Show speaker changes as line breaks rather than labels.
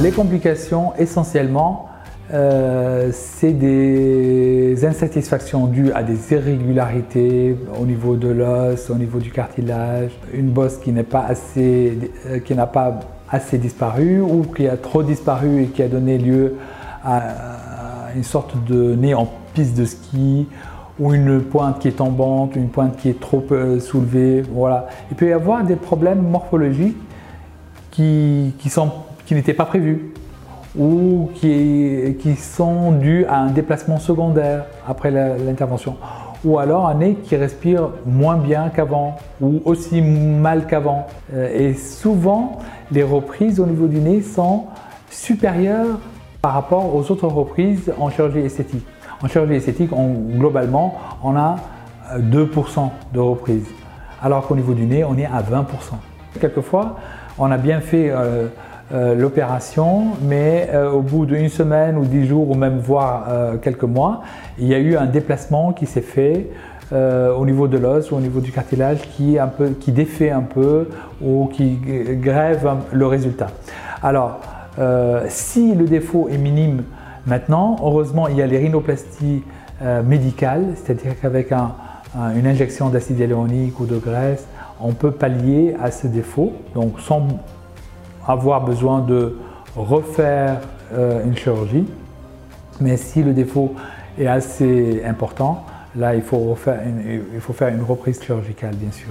les complications, essentiellement, euh, c'est des insatisfactions dues à des irrégularités au niveau de l'os, au niveau du cartilage, une bosse qui n'est pas assez, euh, n'a pas assez disparu ou qui a trop disparu et qui a donné lieu à une sorte de nez en piste de ski ou une pointe qui est tombante, une pointe qui est trop euh, soulevée. Voilà. Il peut y avoir des problèmes morphologiques qui, qui, qui n'étaient pas prévus ou qui, sont dus à un déplacement secondaire après l'intervention. Ou alors un nez qui respire moins bien qu'avant ou aussi mal qu'avant. Euh, et souvent, les reprises au niveau du nez sont supérieures par rapport aux autres reprises en chirurgie esthétique. En chirurgie esthétique, globalement, on a 2% euh, de reprises, alors qu'au niveau du nez, on est à 20%. Quelquefois, on a bien fait euh, euh, l'opération, mais au bout d'une semaine ou dix jours, ou même voire quelques mois, il y a eu un déplacement qui s'est fait au niveau de l'os ou au niveau du cartilage qui, un peu, qui défait un peu ou qui grève le résultat. Alors, si le défaut est minime, Maintenant, heureusement, il y a les rhinoplasties euh, médicales, c'est-à-dire qu'avec une injection d'acide hyaluronique ou de graisse, on peut pallier à ce défaut, donc sans avoir besoin de refaire euh, une chirurgie. Mais si le défaut est assez important, là, il faut, il faut faire une reprise chirurgicale, bien sûr.